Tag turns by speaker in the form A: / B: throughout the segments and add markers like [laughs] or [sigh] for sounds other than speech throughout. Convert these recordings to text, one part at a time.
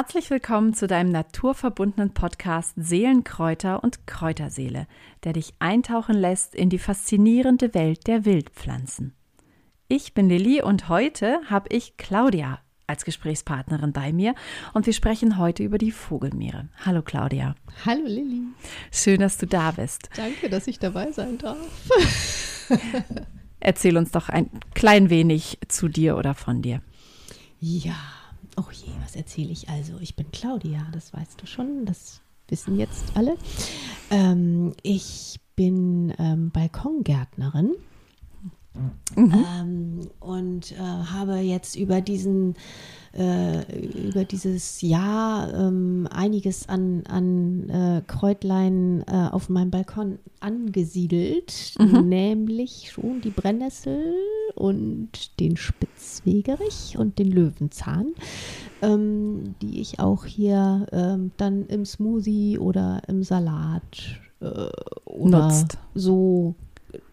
A: Herzlich willkommen zu deinem naturverbundenen Podcast Seelenkräuter und Kräuterseele, der dich eintauchen lässt in die faszinierende Welt der Wildpflanzen. Ich bin Lilly und heute habe ich Claudia als Gesprächspartnerin bei mir und wir sprechen heute über die Vogelmeere. Hallo Claudia.
B: Hallo Lilly.
A: Schön, dass du da bist.
B: Danke, dass ich dabei sein darf. [laughs]
A: Erzähl uns doch ein klein wenig zu dir oder von dir.
B: Ja, oh je, was erzähle ich also? Ich bin Claudia, das weißt du schon, das wissen jetzt alle. Ähm, ich bin ähm, Balkongärtnerin Mhm. Ähm, und äh, habe jetzt über diesen äh, über dieses Jahr ähm, einiges an, an äh, Kräutlein äh, auf meinem Balkon angesiedelt, mhm. nämlich schon die Brennnessel und den Spitzwegerich und den Löwenzahn, ähm, die ich auch hier ähm, dann im Smoothie oder im Salat äh, oder Nutzt. so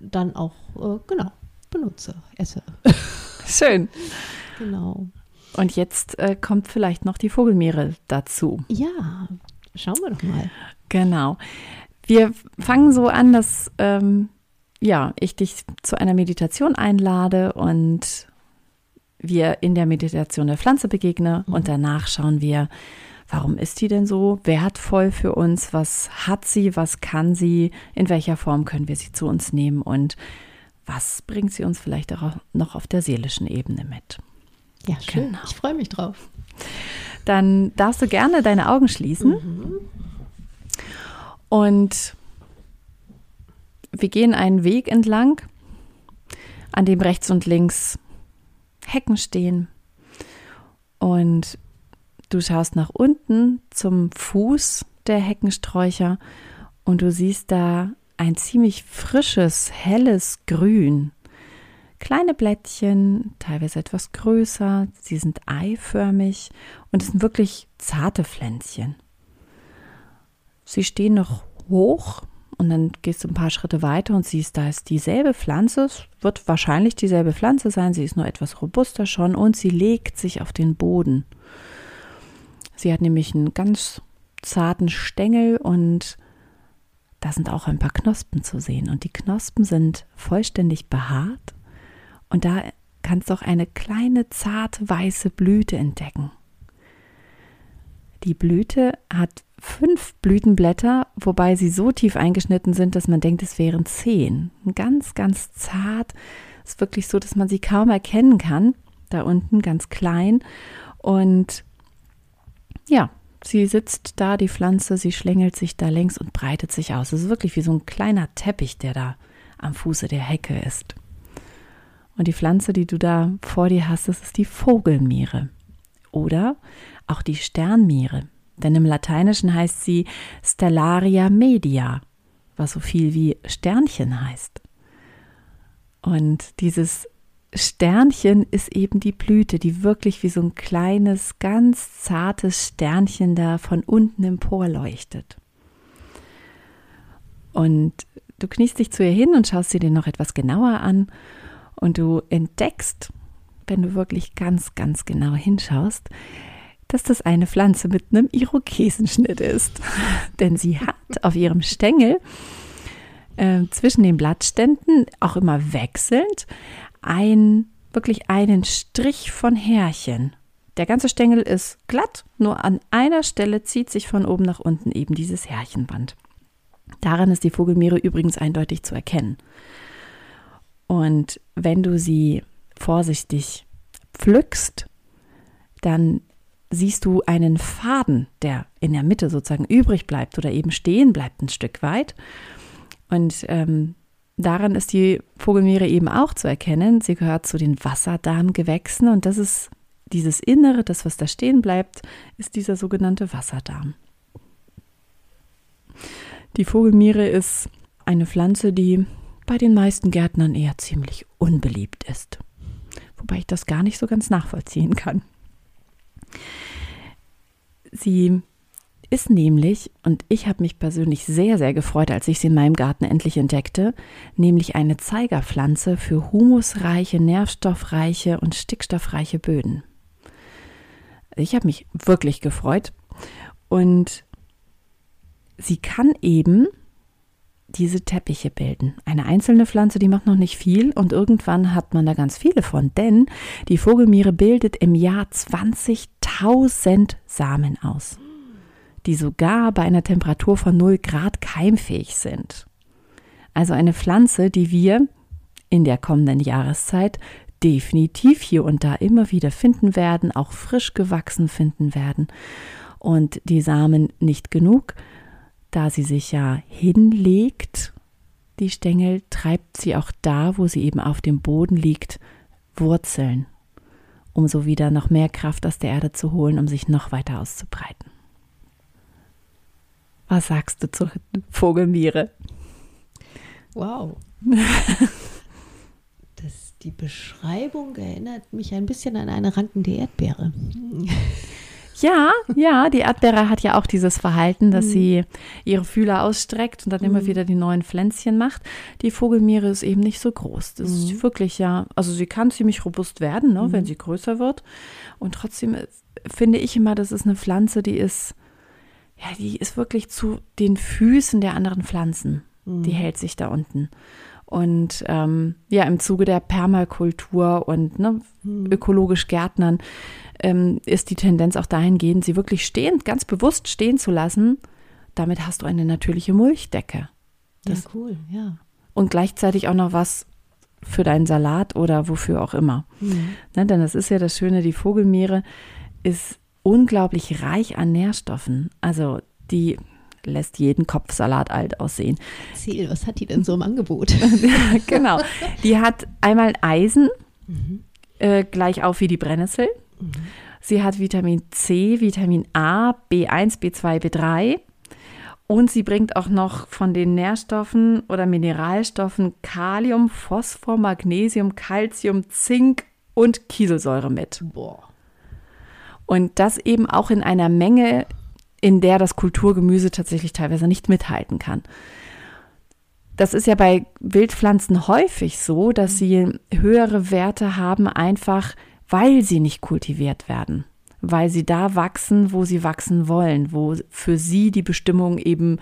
B: dann auch, äh, genau, benutze, esse. [laughs]
A: Schön.
B: Genau.
A: Und jetzt äh, kommt vielleicht noch die Vogelmeere dazu.
B: Ja, schauen wir doch mal.
A: Genau. Wir fangen so an, dass ähm, ja, ich dich zu einer Meditation einlade und wir in der Meditation der Pflanze begegnen mhm. und danach schauen wir, warum ist die denn so wertvoll für uns? Was hat sie? Was kann sie? In welcher Form können wir sie zu uns nehmen? Und was bringt sie uns vielleicht auch noch auf der seelischen Ebene mit?
B: Ja, schön. Genau. Ich freue mich drauf.
A: Dann darfst du gerne deine Augen schließen. Mhm. Und wir gehen einen Weg entlang, an dem rechts und links Hecken stehen. Und du schaust nach unten zum Fuß der Heckensträucher und du siehst da ein ziemlich frisches, helles Grün. Kleine Blättchen, teilweise etwas größer, sie sind eiförmig und es sind wirklich zarte Pflänzchen. Sie stehen noch hoch und dann gehst du ein paar Schritte weiter und siehst, da ist dieselbe Pflanze, es wird wahrscheinlich dieselbe Pflanze sein, sie ist nur etwas robuster schon und sie legt sich auf den Boden. Sie hat nämlich einen ganz zarten Stängel und da sind auch ein paar Knospen zu sehen und die Knospen sind vollständig behaart und da kannst du auch eine kleine zarte weiße Blüte entdecken. Die Blüte hat fünf Blütenblätter, wobei sie so tief eingeschnitten sind, dass man denkt, es wären zehn. Ganz, ganz zart. Ist wirklich so, dass man sie kaum erkennen kann. Da unten ganz klein. Und ja, Sie sitzt da, die Pflanze, sie schlängelt sich da längs und breitet sich aus. Es ist wirklich wie so ein kleiner Teppich, der da am Fuße der Hecke ist. Und die Pflanze, die du da vor dir hast, das ist die Vogelmiere. Oder auch die Sternmiere. Denn im Lateinischen heißt sie Stellaria media, was so viel wie Sternchen heißt. Und dieses Sternchen ist eben die Blüte, die wirklich wie so ein kleines, ganz zartes Sternchen da von unten emporleuchtet. Und du kniest dich zu ihr hin und schaust sie dir noch etwas genauer an und du entdeckst, wenn du wirklich ganz, ganz genau hinschaust, dass das eine Pflanze mit einem Irokesenschnitt ist. [laughs] Denn sie hat auf ihrem Stängel äh, zwischen den Blattständen auch immer wechselnd ein, wirklich einen Strich von Härchen. Der ganze Stängel ist glatt, nur an einer Stelle zieht sich von oben nach unten eben dieses Härchenband. Daran ist die Vogelmeere übrigens eindeutig zu erkennen. Und wenn du sie vorsichtig pflückst, dann siehst du einen Faden, der in der Mitte sozusagen übrig bleibt oder eben stehen bleibt ein Stück weit. Und ähm, Daran ist die Vogelmeere eben auch zu erkennen. Sie gehört zu den Wasserdarmgewächsen und das ist dieses Innere, das, was da stehen bleibt, ist dieser sogenannte Wasserdarm. Die Vogelmiere ist eine Pflanze, die bei den meisten Gärtnern eher ziemlich unbeliebt ist. Wobei ich das gar nicht so ganz nachvollziehen kann. Sie ist nämlich, und ich habe mich persönlich sehr, sehr gefreut, als ich sie in meinem Garten endlich entdeckte, nämlich eine Zeigerpflanze für humusreiche, nährstoffreiche und stickstoffreiche Böden. Ich habe mich wirklich gefreut. Und sie kann eben diese Teppiche bilden. Eine einzelne Pflanze, die macht noch nicht viel und irgendwann hat man da ganz viele von, denn die Vogelmiere bildet im Jahr 20.000 Samen aus, die sogar bei einer Temperatur von 0 Grad keimfähig sind. Also eine Pflanze, die wir in der kommenden Jahreszeit definitiv hier und da immer wieder finden werden, auch frisch gewachsen finden werden. Und die Samen nicht genug, da sie sich ja hinlegt, die Stängel, treibt sie auch da, wo sie eben auf dem Boden liegt, Wurzeln, um so wieder noch mehr Kraft aus der Erde zu holen, um sich noch weiter auszubreiten. Was sagst du zur Vogelmiere?
B: Wow. das, die Beschreibung erinnert mich ein bisschen an eine rankende Erdbeere.
A: Ja, ja, die Erdbeere hat ja auch dieses Verhalten, dass mhm. sie ihre Fühler ausstreckt und dann mhm. immer wieder die neuen Pflänzchen macht. Die Vogelmiere ist eben nicht so groß. Das mhm. ist wirklich ja, also sie kann ziemlich robust werden, ne, wenn mhm. sie größer wird. Und trotzdem finde ich immer, das ist eine Pflanze, die ist, ja, die ist wirklich zu den Füßen der anderen Pflanzen. Die mhm. hält sich da unten. Und ähm, ja, im Zuge der Permakultur und ne, mhm. ökologisch Gärtnern ähm, ist die Tendenz auch dahingehend, sie wirklich stehend, ganz bewusst stehen zu lassen. Damit hast du eine natürliche Mulchdecke.
B: Das, ja, cool, ja.
A: Und gleichzeitig auch noch was für deinen Salat oder wofür auch immer. Mhm. Ne, denn das ist ja das Schöne, die Vogelmeere ist unglaublich reich an Nährstoffen. Also die lässt jeden Kopfsalat alt aussehen.
B: Erzähl, was hat die denn so im Angebot? [laughs]
A: genau. Die hat einmal Eisen, mhm. äh, gleich auf wie die Brennnessel. Mhm. Sie hat Vitamin C, Vitamin A, B1, B2, B3. Und sie bringt auch noch von den Nährstoffen oder Mineralstoffen Kalium, Phosphor, Magnesium, Calcium, Zink und Kieselsäure mit. Boah. Und das eben auch in einer Menge, in der das Kulturgemüse tatsächlich teilweise nicht mithalten kann. Das ist ja bei Wildpflanzen häufig so, dass sie höhere Werte haben, einfach weil sie nicht kultiviert werden, weil sie da wachsen, wo sie wachsen wollen, wo für sie die Bestimmungen eben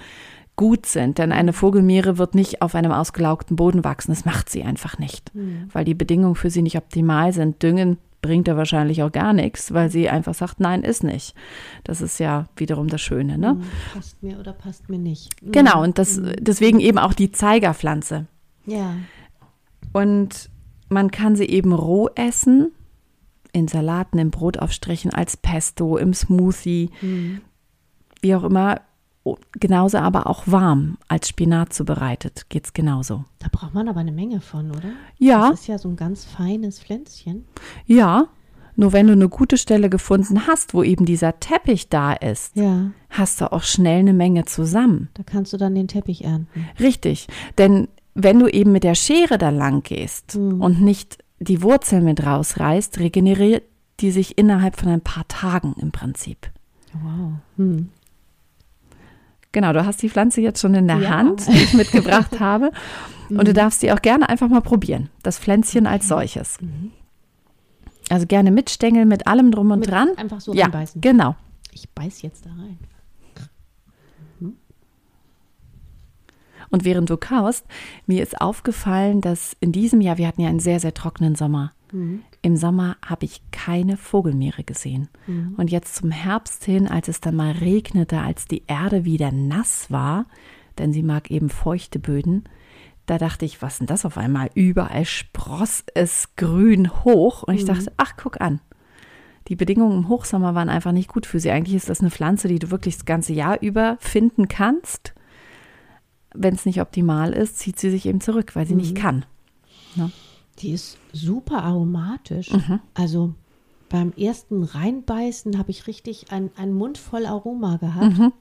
A: gut sind. Denn eine Vogelmeere wird nicht auf einem ausgelaugten Boden wachsen. Das macht sie einfach nicht, mhm. weil die Bedingungen für sie nicht optimal sind. Düngen bringt er wahrscheinlich auch gar nichts, weil sie einfach sagt, nein, ist nicht. Das ist ja wiederum das Schöne. Ne? Hm,
B: passt mir oder passt mir nicht.
A: Hm. Genau, und das, hm. deswegen eben auch die Zeigerpflanze.
B: Ja.
A: Und man kann sie eben roh essen, in Salaten, im Brotaufstrichen, als Pesto, im Smoothie, mhm. wie auch immer. Genauso aber auch warm als Spinat zubereitet, geht es genauso.
B: Da braucht man aber eine Menge von, oder?
A: Ja.
B: Das ist ja so ein ganz feines Pflänzchen.
A: Ja, nur wenn du eine gute Stelle gefunden hast, wo eben dieser Teppich da ist,
B: ja.
A: hast du auch schnell eine Menge zusammen.
B: Da kannst du dann den Teppich ernten.
A: Richtig, denn wenn du eben mit der Schere da lang gehst mhm. und nicht die Wurzel mit rausreißt, regeneriert die sich innerhalb von ein paar Tagen im Prinzip.
B: Wow. Hm.
A: Genau, du hast die Pflanze jetzt schon in der ja. Hand, die ich mitgebracht [laughs] habe. Und du mhm. darfst sie auch gerne einfach mal probieren. Das Pflänzchen als solches. Mhm. Also gerne mit Stängel, mit allem drum und
B: mit
A: dran.
B: Einfach so
A: ja,
B: reinbeißen.
A: Genau.
B: Ich beiß jetzt da rein.
A: Mhm. Und während du kaust, mir ist aufgefallen, dass in diesem Jahr, wir hatten ja einen sehr, sehr trockenen Sommer. Mhm. Im Sommer habe ich keine Vogelmeere gesehen. Mhm. Und jetzt zum Herbst hin, als es dann mal regnete, als die Erde wieder nass war, denn sie mag eben feuchte Böden, da dachte ich, was denn das auf einmal? Überall spross es grün hoch. Und ich mhm. dachte, ach, guck an. Die Bedingungen im Hochsommer waren einfach nicht gut für sie. Eigentlich ist das eine Pflanze, die du wirklich das ganze Jahr über finden kannst. Wenn es nicht optimal ist, zieht sie sich eben zurück, weil sie mhm. nicht kann.
B: Ne? Die ist super aromatisch. Mhm. Also beim ersten Reinbeißen habe ich richtig ein, einen Mund voll Aroma gehabt. Mhm.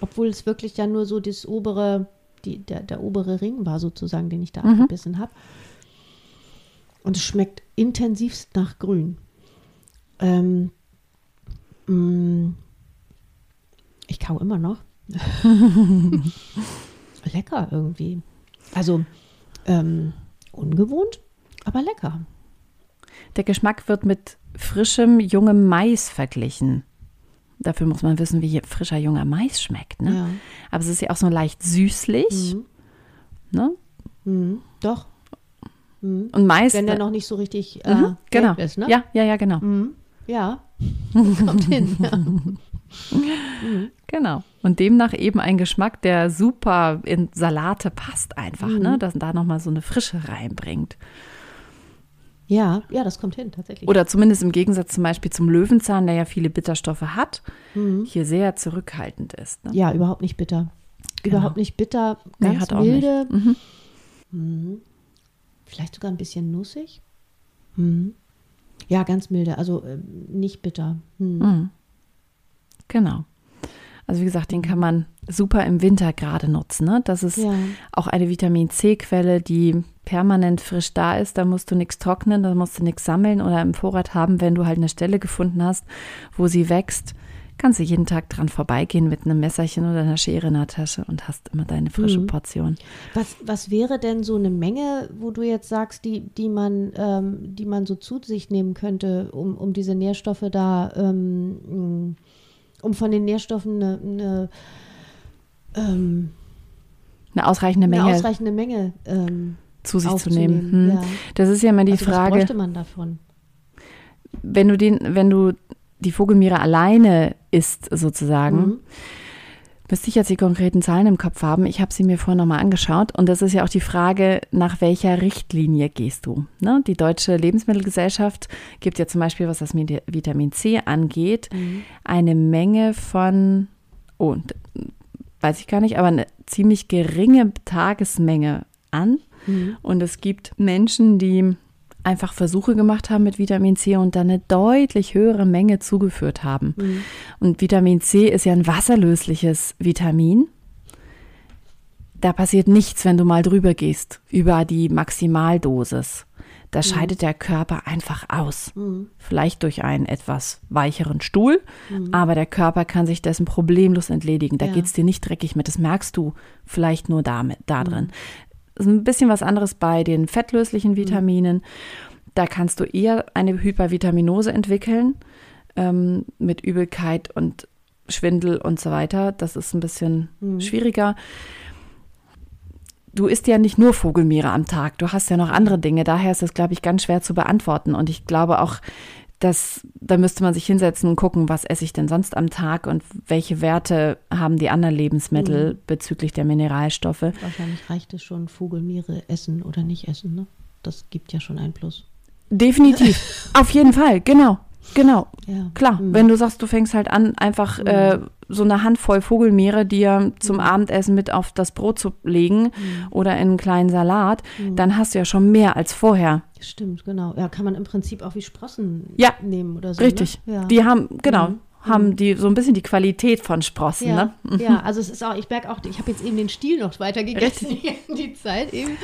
B: Obwohl es wirklich ja nur so das obere, die, der, der obere Ring war sozusagen, den ich da mhm. abgebissen habe. Und es schmeckt intensivst nach Grün. Ähm, mh, mm, ich kau immer noch. [laughs] Lecker irgendwie. Also ähm, ungewohnt, aber lecker.
A: Der Geschmack wird mit frischem, jungem Mais verglichen. Dafür muss man wissen, wie frischer, junger Mais schmeckt. Ne?
B: Ja.
A: Aber es ist ja auch so leicht süßlich.
B: Mhm.
A: Ne?
B: Mhm. Doch. Mhm.
A: Und Mais.
B: Wenn der noch nicht so richtig äh,
A: Mhm, genau.
B: ist, ne?
A: Ja, ja, ja, genau.
B: Mhm. Ja. [laughs] Kommt hin. Ja.
A: Genau. Und demnach eben ein Geschmack, der super in Salate passt einfach,
B: Mhm.
A: ne? Dass da nochmal so eine Frische reinbringt.
B: Ja, ja, das kommt hin, tatsächlich.
A: Oder zumindest im Gegensatz zum Beispiel zum Löwenzahn, der ja viele Bitterstoffe hat,
B: Mhm.
A: hier sehr zurückhaltend ist. Ne?
B: Ja, überhaupt nicht bitter.
A: Genau.
B: Überhaupt nicht bitter,
A: Nee,
B: ganz
A: auch
B: milde.
A: Mhm.
B: Mhm. Vielleicht sogar ein bisschen nussig. Mhm. Ja, ganz milde, also ähm, nicht bitter. Mhm.
A: Mhm. Genau. Also wie gesagt, den kann man super im Winter gerade nutzen. Ne? Das ist
B: Ja.
A: auch eine Vitamin C-Quelle, die permanent frisch da ist. Da musst du nichts trocknen, da musst du nichts sammeln oder im Vorrat haben. Wenn du halt eine Stelle gefunden hast, wo sie wächst, kannst du jeden Tag dran vorbeigehen mit einem Messerchen oder einer Schere in der Tasche und hast immer deine frische
B: Mhm.
A: Portion.
B: Was, was wäre denn so eine Menge, wo du jetzt sagst, die, die, man, ähm, die man so zu sich nehmen könnte, um, um diese Nährstoffe da, ähm, mh, um von den Nährstoffen eine, eine, ähm,
A: Eine ausreichende
B: eine
A: Menge
B: ausreichende Menge ähm,
A: zu sich zu nehmen. Hm.
B: Ja.
A: Das ist ja immer die
B: also Was
A: Frage.
B: bräuchte man davon?
A: wenn du den, wenn du die Vogelmiere alleine isst, sozusagen,
B: Mhm.
A: müsste ich jetzt die konkreten Zahlen im Kopf haben. Ich habe sie mir vorhin nochmal angeschaut und das ist ja auch die Frage, nach welcher Richtlinie gehst du? Ne? Die Deutsche Lebensmittelgesellschaft gibt ja zum Beispiel, was das Vitamin C angeht,
B: Mhm.
A: eine Menge von, oh, weiß ich gar nicht, aber eine ziemlich geringe Tagesmenge an.
B: Mhm.
A: Und es gibt Menschen, die einfach Versuche gemacht haben mit Vitamin C und dann eine deutlich höhere Menge zugeführt haben.
B: Mhm.
A: Und Vitamin C ist ja ein wasserlösliches Vitamin. Da passiert nichts, wenn du mal drüber gehst, über die Maximaldosis. Da scheidet der Körper einfach aus.
B: Mhm.
A: Vielleicht durch einen etwas weicheren Stuhl, aber der Körper kann sich dessen problemlos entledigen. Da
B: Ja.
A: geht's dir nicht dreckig mit. Das merkst du vielleicht nur damit, da drin. Das ist ein bisschen was anderes bei den fettlöslichen Vitaminen. Da kannst du eher eine Hypervitaminose entwickeln ähm, mit Übelkeit und Schwindel und so weiter. Das ist ein bisschen schwieriger. Du isst ja nicht nur Vogelmiere am Tag, du hast ja noch andere Dinge. Daher ist das, glaube ich, ganz schwer zu beantworten. Und ich glaube auch, dass da müsste man sich hinsetzen und gucken, was esse ich denn sonst am Tag und welche Werte haben die anderen Lebensmittel bezüglich der Mineralstoffe.
B: Wahrscheinlich reicht es schon, Vogelmiere essen oder nicht essen. Ne? Das gibt ja schon einen Plus.
A: Definitiv. [laughs] Auf jeden Fall, genau. Genau.
B: Ja.
A: Klar,
B: Mhm.
A: wenn du sagst, du fängst halt an, einfach äh, so eine Handvoll Vogelmeere dir zum Abendessen mit auf das Brot zu legen oder in einen kleinen Salat, dann hast du ja schon mehr als vorher.
B: Stimmt, genau. Ja, kann man im Prinzip auch wie Sprossen
A: Ja,
B: nehmen oder so.
A: Richtig.
B: Ne? Ja.
A: Die haben, genau,
B: Mhm.
A: haben die so ein bisschen die Qualität von Sprossen,
B: ja,
A: ne?
B: ja, also es ist auch, ich merke auch, ich habe jetzt eben den Stiel noch weiter gegessen in [laughs] die Zeit eben,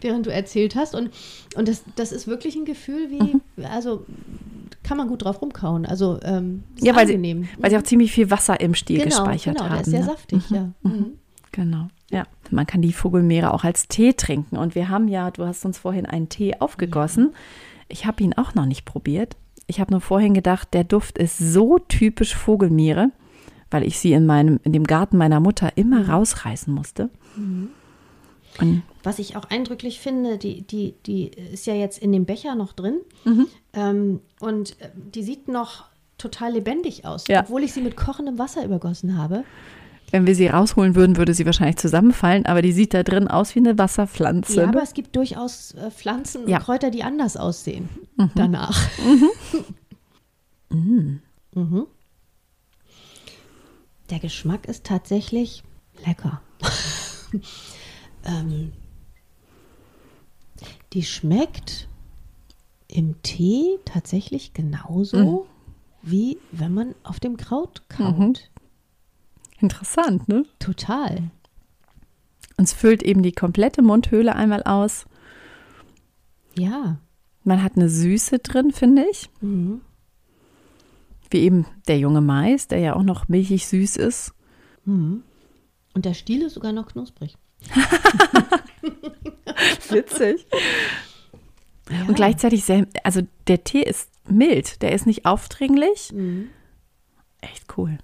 B: während du erzählt hast. Und, und das, das ist wirklich ein Gefühl wie,
A: Mhm.
B: also kann man gut drauf rumkauen. Also ähm,
A: Ja, weil sie,
B: angenehm.
A: weil sie auch ziemlich viel Wasser im Stiel
B: genau,
A: gespeichert
B: genau,
A: haben.
B: der ist sehr
A: ne?
B: saftig, ja. Mhm.
A: Genau, ja. Man kann die Vogelmeere auch als Tee trinken. Und wir haben ja, du hast uns vorhin einen Tee aufgegossen. Ich habe ihn auch noch nicht probiert. Ich habe nur vorhin gedacht, der Duft ist so typisch Vogelmeere, weil ich sie in meinem, in dem Garten meiner Mutter immer rausreißen musste. Und
B: Was ich auch eindrücklich finde, die, die, die ist ja jetzt in dem Becher noch drin ähm, und äh, die sieht noch total lebendig aus,
A: Ja.
B: obwohl ich sie mit kochendem Wasser übergossen habe.
A: wenn wir sie rausholen würden, würde sie wahrscheinlich zusammenfallen, aber die sieht da drin aus wie eine Wasserpflanze.
B: Ja, aber
A: ne?
B: es gibt durchaus äh, Pflanzen und
A: Ja.
B: Kräuter, die anders aussehen danach. [laughs] Mhm. Der Geschmack ist tatsächlich lecker. [laughs] ähm, die schmeckt im Tee tatsächlich genauso, wie wenn man auf dem Kraut kaut.
A: Interessant, ne?
B: Total.
A: Und es füllt eben die komplette Mundhöhle einmal aus.
B: Ja.
A: Man hat eine Süße drin, finde ich.
B: Mhm.
A: Wie eben der junge Mais, der ja auch noch milchig süß ist.
B: Mhm. Und der Stiel ist sogar noch knusprig. [laughs]
A: Witzig. Und gleichzeitig sehr, also der Tee ist mild, der ist nicht aufdringlich.
B: Mhm.
A: Echt cool.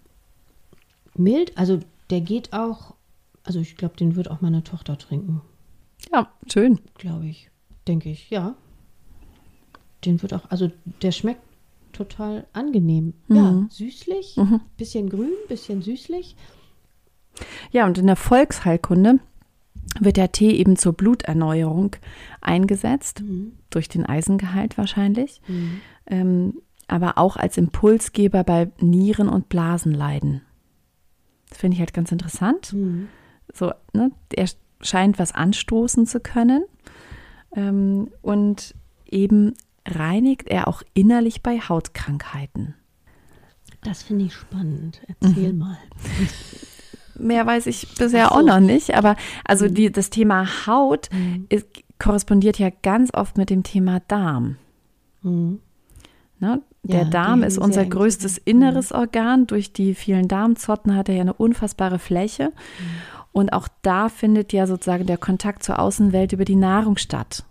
B: Mild, also der geht auch, also ich glaube, den wird auch meine Tochter trinken,
A: Ja, schön.
B: glaube ich. Denke ich, ja. Den wird auch, also der schmeckt total angenehm. Ja,
A: Mhm.
B: süßlich,
A: Mhm.
B: bisschen grün, bisschen süßlich.
A: Ja, und in der Volksheilkunde wird der Tee eben zur Bluterneuerung eingesetzt,
B: Mhm.
A: durch den Eisengehalt wahrscheinlich,
B: Mhm.
A: ähm, aber auch als Impulsgeber bei Nieren- und Blasenleiden. Das finde ich halt ganz interessant.
B: Mhm.
A: So, ne, er scheint was anstoßen zu können ähm, und eben reinigt er auch innerlich bei Hautkrankheiten.
B: Das finde ich spannend. Erzähl mal.
A: Mehr weiß ich bisher
B: so.
A: auch noch nicht, aber also die, das Thema Haut
B: Mhm.
A: ist, korrespondiert ja ganz oft mit dem Thema Darm.
B: Mhm.
A: Ne? Der
B: Ja,
A: Darm ist unser größtes.
B: Mhm.
A: inneres Organ. Durch die vielen Darmzotten hat er ja eine unfassbare Fläche.
B: Mhm.
A: Und auch da findet ja sozusagen der Kontakt zur Außenwelt über die Nahrung statt.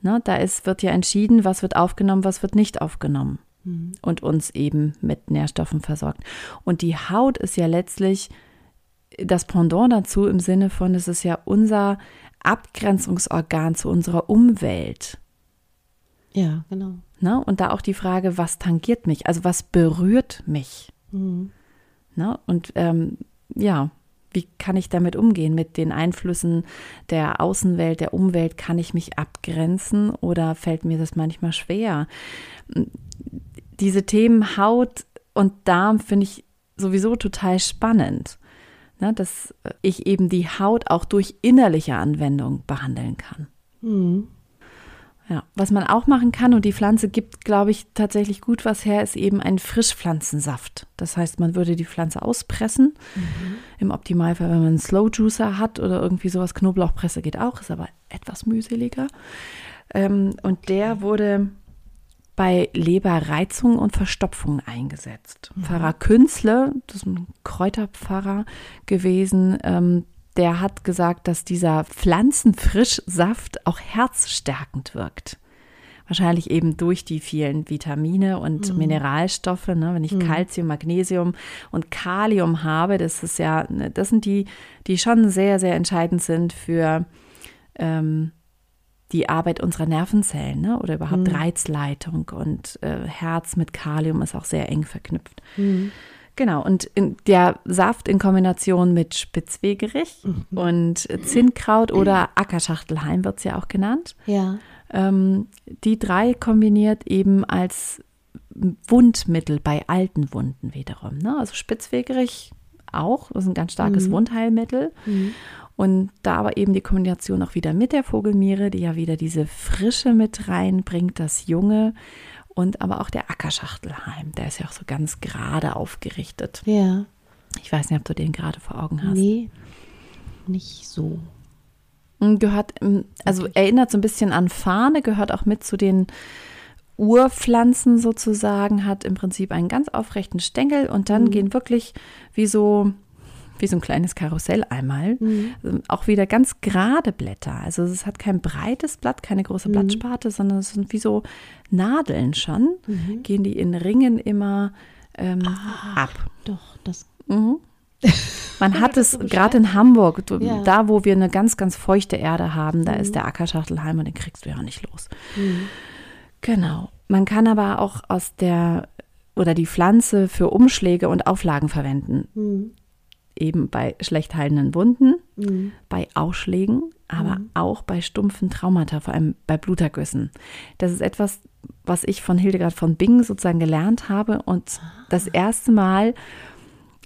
A: Ne? Da ist, wird ja entschieden, was wird aufgenommen, was wird nicht aufgenommen.
B: Mhm.
A: Und uns eben mit Nährstoffen versorgt. Und die Haut ist ja letztlich das Pendant dazu im Sinne von, es ist ja unser Abgrenzungsorgan zu unserer Umwelt.
B: Ja, genau.
A: Ne? Und da auch die Frage, was tangiert mich? Also was berührt mich?
B: Mhm.
A: Ne? Und ähm, ja, wie kann ich damit umgehen? Mit den Einflüssen der Außenwelt, der Umwelt, kann ich mich abgrenzen oder fällt mir das manchmal schwer? Diese Themen Haut und Darm finde ich sowieso total spannend. Ne? Dass ich eben die Haut auch durch innerliche Anwendung behandeln kann.
B: Mhm.
A: Ja, was man auch machen kann, und die Pflanze gibt, glaube ich, tatsächlich gut was her, ist eben ein Frischpflanzensaft. Das heißt, man würde die Pflanze auspressen. Im Optimalfall, wenn man einen Slow Juicer hat oder irgendwie sowas, Knoblauchpresse geht auch, ist aber etwas mühseliger. Ähm, und der wurde bei Leberreizung und Verstopfung eingesetzt. Pfarrer Künzle, das ist ein Kräuterpfarrer gewesen, ähm, der hat gesagt, dass dieser Pflanzenfrischsaft auch herzstärkend wirkt. Wahrscheinlich eben durch die vielen Vitamine und Mineralstoffe. Ne? Wenn ich Calcium, Magnesium und Kalium habe, das ist ja, ne, das sind die, die schon sehr, sehr entscheidend sind für ähm, die Arbeit unserer Nervenzellen ne? oder überhaupt Reizleitung und äh, Herz mit Kalium ist auch sehr eng verknüpft.
B: Mhm.
A: Genau, und der Saft in Kombination mit Spitzwegerich und Zinnkraut oder Ackerschachtelhalm wird es ja auch genannt.
B: Ja.
A: Ähm, die drei kombiniert eben als Wundmittel bei alten Wunden wiederum. Ne? Also Spitzwegerich auch, das ist ein ganz starkes
B: Mhm.
A: Wundheilmittel.
B: Mhm.
A: Und da aber eben die Kombination auch wieder mit der Vogelmiere, die ja wieder diese Frische mit reinbringt, das Junge und aber auch der Ackerschachtelhalm, der ist ja auch so ganz gerade aufgerichtet.
B: Ja.
A: Ich weiß nicht, ob du den gerade vor Augen hast.
B: Nee, nicht so.
A: Und Gehört, ähm, also erinnert so ein bisschen an Fahne, gehört auch mit zu den Urpflanzen sozusagen, hat im Prinzip einen ganz aufrechten Stängel und dann
B: Mhm.
A: gehen wirklich wie so, wie so ein kleines Karussell einmal,
B: Mhm.
A: ähm, auch wieder ganz gerade Blätter. Also es hat kein breites Blatt, keine große
B: Mhm.
A: Blattsparte, sondern es sind wie so Nadeln schon,
B: Mhm.
A: gehen die in Ringen immer ähm,
B: Ah.
A: ab.
B: Doch, das.
A: Mhm. [laughs] Man hat es gerade in Hamburg,
B: Ja.
A: da wo wir eine ganz, ganz feuchte Erde haben, da
B: Mhm.
A: ist der Ackerschachtelhalm und den kriegst du ja nicht los.
B: Mhm.
A: Genau. Man kann aber auch aus der oder die Pflanze für Umschläge und Auflagen verwenden.
B: Mhm.
A: Eben bei schlecht heilenden Wunden,
B: Mhm.
A: bei Ausschlägen, aber
B: Mhm.
A: auch bei stumpfen Traumata, vor allem bei Blutergüssen. Das ist etwas, was ich von Hildegard von Bingen sozusagen gelernt habe. Und das erste Mal,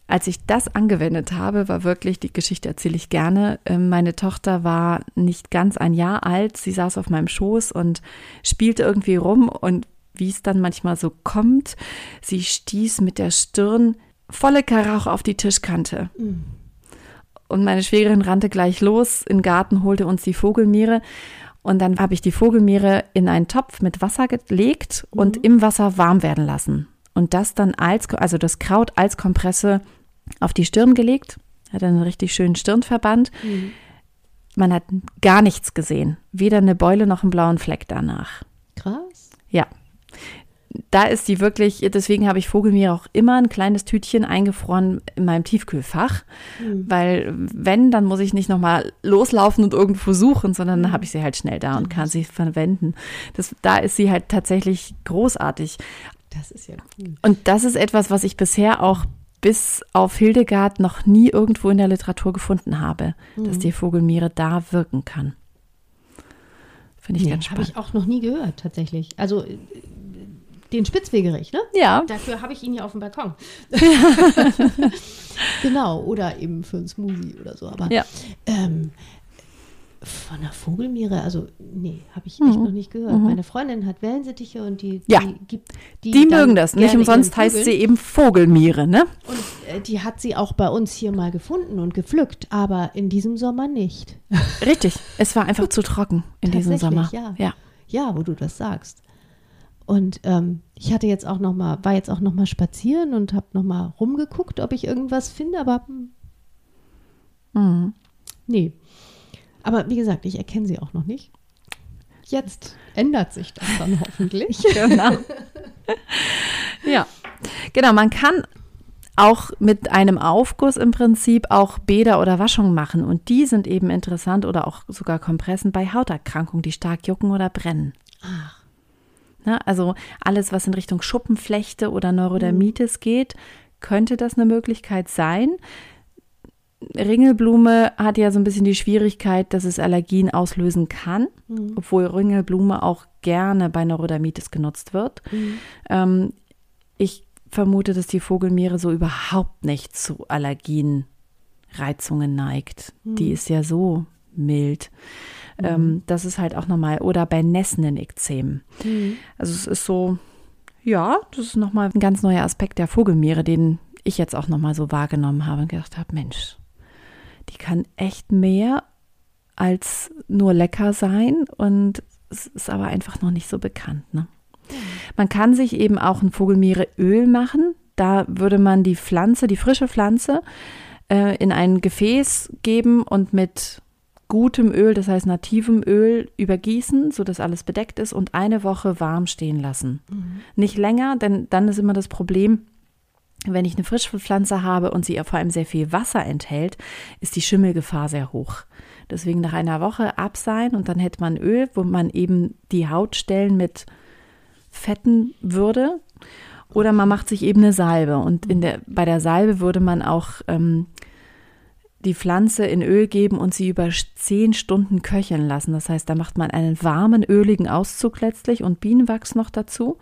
A: als ich das angewendet habe, war wirklich, die Geschichte erzähle ich gerne. ähm, Meine Tochter war nicht ganz ein Jahr alt. Sie saß auf meinem Schoß und spielte irgendwie rum. Und wie es dann manchmal so kommt, sie stieß mit der Stirn volle Karacho auf die Tischkante.
B: Mhm.
A: Und meine Schwägerin rannte gleich los in den Garten, holte uns die Vogelmiere. Und dann habe ich die Vogelmiere in einen Topf mit Wasser gelegt und im Wasser warm werden lassen. Und das dann als, also das Kraut als Kompresse auf die Stirn gelegt. Hat einen richtig schönen Stirnverband.
B: Mhm.
A: Man hat gar nichts gesehen. Weder eine Beule noch einen blauen Fleck danach.
B: Krass.
A: Ja. Da ist die wirklich, deswegen habe ich Vogelmiere auch immer ein kleines Tütchen eingefroren in meinem Tiefkühlfach,
B: Mhm.
A: weil wenn, dann muss ich nicht nochmal loslaufen und irgendwo suchen, sondern dann habe ich sie halt schnell da und kann sie verwenden. Das, da ist sie halt tatsächlich großartig.
B: Das ist ja cool.
A: Und das ist etwas, was ich bisher auch bis auf Hildegard noch nie irgendwo in der Literatur gefunden habe, dass die Vogelmiere da wirken kann. Finde ich
B: Nee,
A: ganz
B: habe
A: spannend.
B: ich auch noch nie gehört, tatsächlich. Also äh, den Spitzwegerich, ne?
A: Ja,
B: Dafür habe ich ihn ja auf dem Balkon. [laughs] genau, oder eben für einen Smoothie oder so. Aber
A: Ja.
B: ähm, von der Vogelmiere, also nee, habe ich echt noch nicht gehört. Meine Freundin hat Wellensittiche und die,
A: Mhm. Ja.
B: die gibt
A: die
B: dann
A: mögen das. Nicht umsonst heißt sie eben Vogelmiere, ne?
B: Und äh, die hat sie auch bei uns hier mal gefunden und gepflückt, aber in diesem Sommer nicht.
A: Richtig. Es war einfach zu trocken in diesem Sommer.
B: Tatsächlich,
A: ja.
B: Ja, wo du das sagst. Und ähm, ich hatte jetzt auch noch mal, war jetzt auch noch mal spazieren und habe noch mal rumgeguckt, ob ich irgendwas finde, aber hm,
A: Mhm.
B: nee. Aber wie gesagt, ich erkenne sie auch noch nicht. Jetzt ändert sich das dann [laughs] hoffentlich.
A: Genau. [laughs] ja. Genau, man kann auch mit einem Aufguss im Prinzip auch Bäder oder Waschungen machen. Und die sind eben interessant oder auch sogar Kompressen bei Hauterkrankungen, die stark jucken oder brennen.
B: Ach?
A: Also alles, was in Richtung Schuppenflechte oder Neurodermitis geht, könnte das eine Möglichkeit sein. Ringelblume hat ja so ein bisschen die Schwierigkeit, dass es Allergien auslösen kann, obwohl Ringelblume auch gerne bei Neurodermitis genutzt wird. Ähm, ich vermute, dass die Vogelmiere so überhaupt nicht zu Allergienreizungen neigt. Die ist ja so mild. Ähm, das ist halt auch normal. Oder bei nässenden Ekzemen. Also es ist so, ja, das ist nochmal ein ganz neuer Aspekt der Vogelmiere, den ich jetzt auch nochmal so wahrgenommen habe und gedacht habe, Mensch, die kann echt mehr als nur lecker sein und es ist aber einfach noch nicht so bekannt. Ne? Man kann sich eben auch ein Vogelmiereöl machen. Da würde man die Pflanze, die frische Pflanze, äh, in ein Gefäß geben und mit gutem Öl, das heißt nativem Öl, übergießen, sodass alles bedeckt ist und eine Woche warm stehen lassen. Nicht länger, denn dann ist immer das Problem, wenn ich eine frische Pflanze habe und sie vor allem sehr viel Wasser enthält, ist die Schimmelgefahr sehr hoch. Deswegen nach einer Woche abseihen und dann hätte man Öl, wo man eben die Hautstellen mit fetten würde. Oder man macht sich eben eine Salbe. Und der, bei der Salbe würde man auch ähm, die Pflanze in Öl geben und sie über zehn Stunden köcheln lassen. Das heißt, da macht man einen warmen, öligen Auszug letztlich und Bienenwachs noch dazu.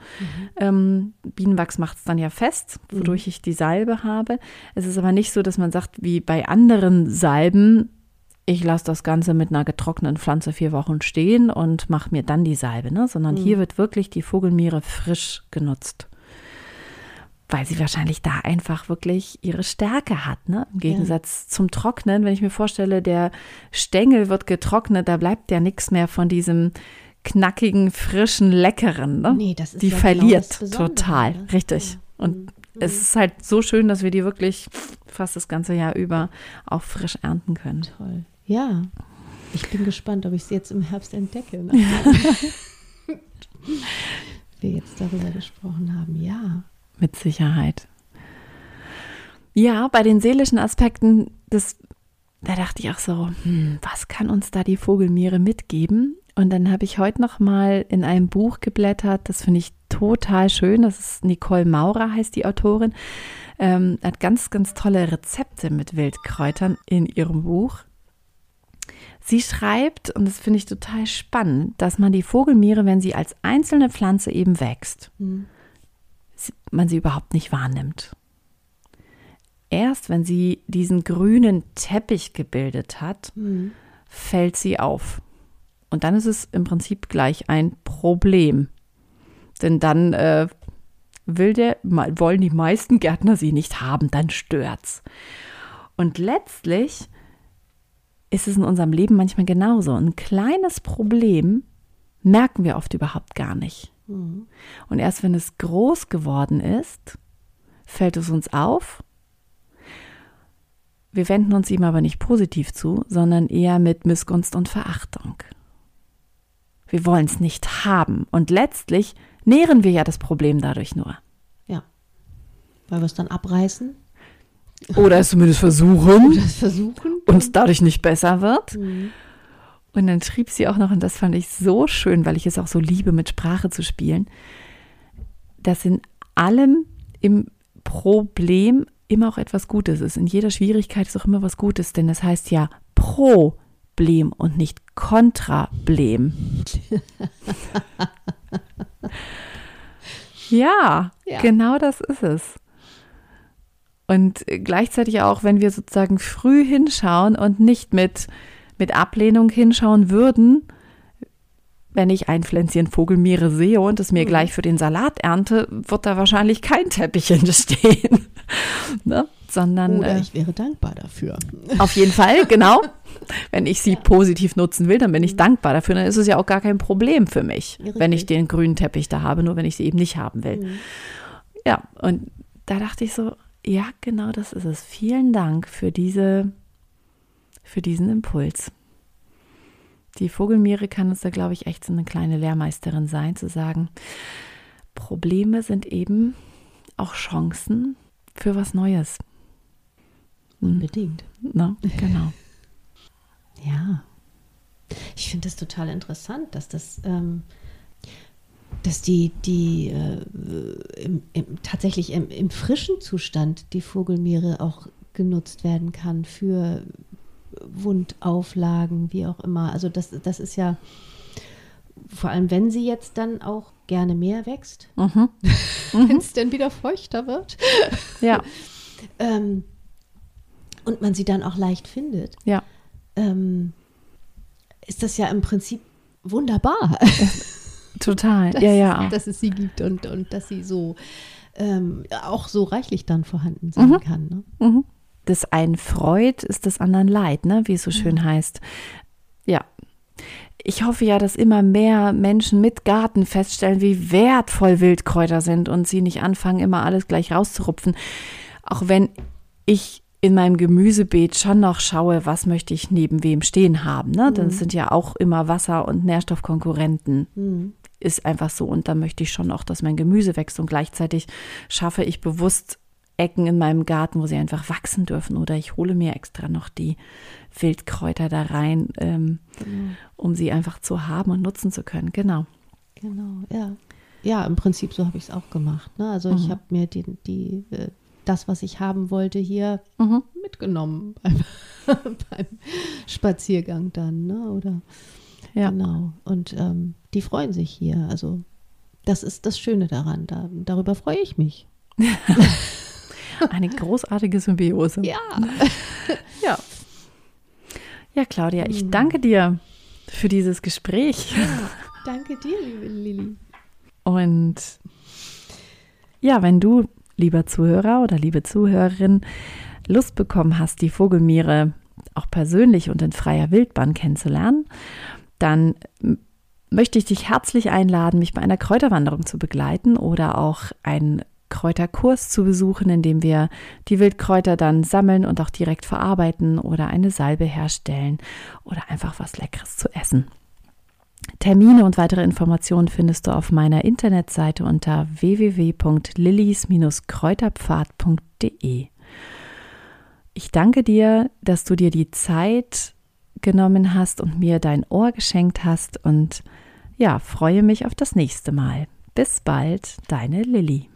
A: Ähm, Bienenwachs macht es dann ja fest, wodurch ich die Salbe habe. Es ist aber nicht so, dass man sagt, wie bei anderen Salben, ich lasse das Ganze mit einer getrockneten Pflanze vier Wochen stehen und mache mir dann die Salbe, ne? sondern hier wird wirklich die Vogelmiere frisch genutzt. Weil sie wahrscheinlich da einfach wirklich ihre Stärke hat, ne? Im Gegensatz zum Trocknen, wenn ich mir vorstelle, der Stängel wird getrocknet, da bleibt ja nichts mehr von diesem knackigen, frischen, leckeren. Ne?
B: Nee, das ist
A: die
B: ja genau
A: verliert
B: Besondere,
A: total,
B: ne?
A: richtig.
B: Ja.
A: Und es ist halt so schön, dass wir die wirklich fast das ganze Jahr über auch frisch ernten können.
B: toll. Ja, ich bin gespannt, ob ich sie jetzt im Herbst entdecke. nachdem [laughs] wir jetzt darüber gesprochen haben. Ja.
A: Mit Sicherheit. Ja, bei den seelischen Aspekten, das, da dachte ich auch so, hm, was kann uns da die Vogelmiere mitgeben? Und dann habe ich heute noch mal in einem Buch geblättert, das finde ich total schön. Das ist Nicole Maurer, heißt die Autorin. Ähm, hat ganz, ganz tolle Rezepte mit Wildkräutern in ihrem Buch. Sie schreibt, und das finde ich total spannend, dass man die Vogelmiere, wenn sie als einzelne Pflanze eben wächst, sie- man sie überhaupt nicht wahrnimmt. Erst wenn sie diesen grünen Teppich gebildet hat, fällt sie auf. Und dann ist es im Prinzip gleich ein Problem. Denn dann äh, will der, wollen die meisten Gärtner sie nicht haben, dann stört's. Und letztlich ist es in unserem Leben manchmal genauso. Ein kleines Problem merken wir oft überhaupt gar nicht. Und erst wenn es groß geworden ist, fällt es uns auf. Wir wenden uns ihm aber nicht positiv zu, sondern eher mit Missgunst und Verachtung. Wir wollen es nicht haben. Und letztlich nähren wir ja das Problem dadurch nur.
B: Ja. Weil wir es dann abreißen.
A: Oder es zumindest versuchen.
B: Oder es versuchen.
A: Und es dadurch nicht besser wird.
B: Mhm.
A: Und dann schrieb sie auch noch, und das fand ich so schön, weil ich es auch so liebe, mit Sprache zu spielen, dass in allem im Problem immer auch etwas Gutes ist. In jeder Schwierigkeit ist auch immer was Gutes, denn es heißt ja Problem und nicht Kontrablem. [laughs] ja,
B: Ja.
A: genau das ist es. Und gleichzeitig auch, wenn wir sozusagen früh hinschauen und nicht mit, mit Ablehnung hinschauen würden, wenn ich ein Pflänzchen Vogelmeere sehe und es mir
B: Mhm.
A: gleich für den Salat ernte, wird da wahrscheinlich kein Teppich entstehen. [laughs] ne? Sondern
B: Oder
A: äh,
B: ich wäre dankbar dafür. [laughs]
A: auf jeden Fall, genau. Wenn ich sie positiv nutzen will, dann bin ich dankbar dafür. Dann ist es ja auch gar kein Problem für mich,
B: Ja,
A: wenn ich den grünen Teppich da habe, nur wenn ich sie eben nicht haben will.
B: Mhm.
A: Ja, und da dachte ich so, ja, genau das ist es. Vielen Dank für diese, für diesen Impuls. Die Vogelmiere kann uns da, glaube ich, echt so eine kleine Lehrmeisterin sein, zu sagen, Probleme sind eben auch Chancen für was Neues. Hm,
B: Unbedingt.
A: ne? Genau. [laughs]
B: Ja. Ich finde das total interessant, dass das, ähm, dass die, die äh, im, im, tatsächlich im, im frischen Zustand die Vogelmiere auch genutzt werden kann für Wundauflagen, wie auch immer. Also das, das ist ja, vor allem wenn sie jetzt dann auch gerne mehr wächst,
A: Mhm. [laughs]
B: wenn es denn wieder feuchter wird.
A: Ja, [laughs]
B: Ähm, und man sie dann auch leicht findet,
A: ja,
B: ähm, ist das ja im Prinzip wunderbar, [laughs]
A: total.
B: dass,
A: ja, ja.
B: dass es sie gibt und, und dass sie so ähm, auch so reichlich dann vorhanden sein
A: Mhm.
B: kann. Ne?
A: Mhm. Das einen freut, ist des anderen leid, ne? wie es so schön heißt. Ja. Ich hoffe ja, dass immer mehr Menschen mit Garten feststellen, wie wertvoll Wildkräuter sind und sie nicht anfangen, immer alles gleich rauszurupfen. Auch wenn ich in meinem Gemüsebeet schon noch schaue, was möchte ich neben wem stehen haben. Ne?
B: Mhm.
A: Das sind ja auch immer Wasser- und Nährstoffkonkurrenten.
B: Mhm.
A: ist einfach so. Und da möchte ich schon auch, dass mein Gemüse wächst. Und gleichzeitig schaffe ich bewusst Ecken in meinem Garten, wo sie einfach wachsen dürfen. Oder ich hole mir extra noch die Wildkräuter da rein, ähm,
B: Genau,
A: um sie einfach zu haben und nutzen zu können. Genau.
B: genau, ja. Ja, im Prinzip so habe ich es auch gemacht. Ne? Also ich
A: Mhm.
B: habe mir die, die, äh, das, was ich haben wollte, hier
A: Mhm.
B: mitgenommen [laughs] beim, beim Spaziergang dann, ne? Oder
A: Ja.
B: genau. Und ähm, die freuen sich hier. Also das ist das Schöne daran. Da, darüber freue ich mich. [laughs]
A: Eine großartige Symbiose.
B: Ja.
A: Ja. Ja, Claudia, ich
B: Mhm.
A: danke dir für dieses Gespräch.
B: Danke dir, liebe Lilly.
A: Und ja, wenn du, lieber Zuhörer oder liebe Zuhörerin, Lust bekommen hast, die Vogelmiere auch persönlich und in freier Wildbahn kennenzulernen, dann möchte ich dich herzlich einladen, mich bei einer Kräuterwanderung zu begleiten oder auch einen Kräuterkurs zu besuchen, in dem wir die Wildkräuter dann sammeln und auch direkt verarbeiten oder eine Salbe herstellen oder einfach was Leckeres zu essen. Termine und weitere Informationen findest du auf meiner Internetseite unter www.lillis-kräuterpfad.de. Ich danke dir, dass du dir die Zeit genommen hast und mir dein Ohr geschenkt hast und ja, freue mich auf das nächste Mal. Bis bald, deine Lilly.